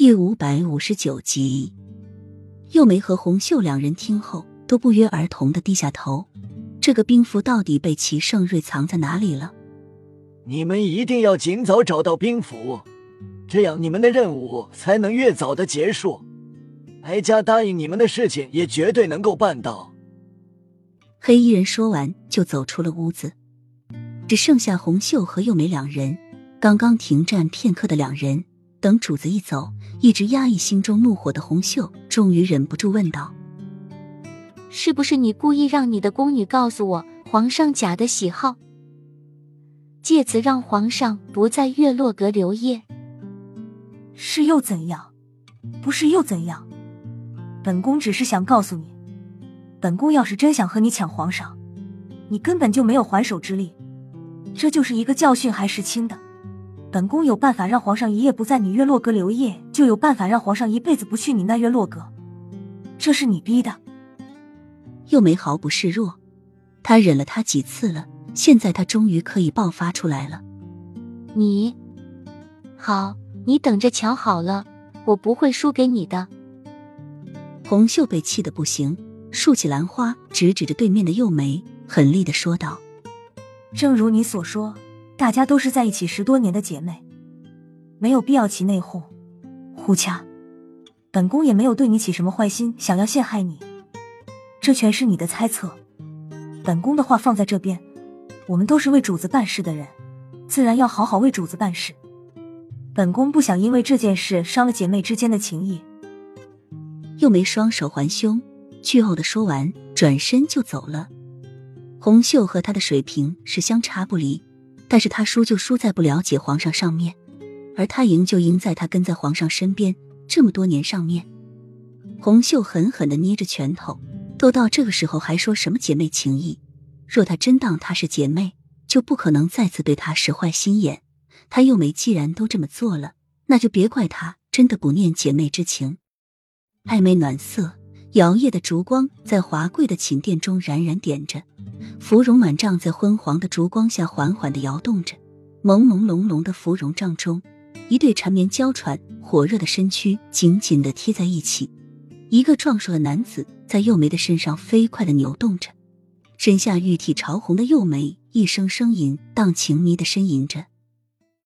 第五百五十九集，幼梅和红袖两人听后都不约而同的低下头。这个兵符到底被齐盛瑞藏在哪里了？你们一定要尽早找到兵符，这样你们的任务才能越早的结束。哀家答应你们的事情也绝对能够办到。黑衣人说完就走出了屋子，只剩下红袖和幼梅两人。刚刚停战片刻的两人。等主子一走，一直压抑心中怒火的红袖终于忍不住问道：“是不是你故意让你的宫女告诉我皇上假的喜好，借此让皇上不在月落阁留夜？是又怎样？不是又怎样？本宫只是想告诉你，本宫要是真想和你抢皇上，你根本就没有还手之力。这就是一个教训，还是轻的。”本宫有办法让皇上一夜不在你月落阁留夜，就有办法让皇上一辈子不去你那月落阁。这是你逼的。又梅毫不示弱，他忍了他几次了，现在他终于可以爆发出来了。你，好，你等着瞧好了，我不会输给你的。红袖被气得不行，竖起兰花，直指着对面的幼梅，狠厉的说道：“正如你所说。”大家都是在一起十多年的姐妹，没有必要起内讧、互掐。本宫也没有对你起什么坏心，想要陷害你，这全是你的猜测。本宫的话放在这边，我们都是为主子办事的人，自然要好好为主子办事。本宫不想因为这件事伤了姐妹之间的情谊。又没双手环胸，剧后的说完，转身就走了。红袖和他的水平是相差不离。但是他输就输在不了解皇上上面，而他赢就赢在他跟在皇上身边这么多年上面。红袖狠狠的捏着拳头，都到这个时候还说什么姐妹情谊？若他真当她是姐妹，就不可能再次对她使坏心眼。他又没既然都这么做了，那就别怪他真的不念姐妹之情。暧昧暖色。摇曳的烛光在华贵的寝殿中冉冉点着，芙蓉满帐在昏黄的烛光下缓缓的摇动着。朦朦胧胧的芙蓉帐中，一对缠绵娇喘、火热的身躯紧紧的贴在一起。一个壮硕的男子在幼梅的身上飞快的扭动着，身下玉体潮红的幼梅一声声吟荡情迷的呻吟着。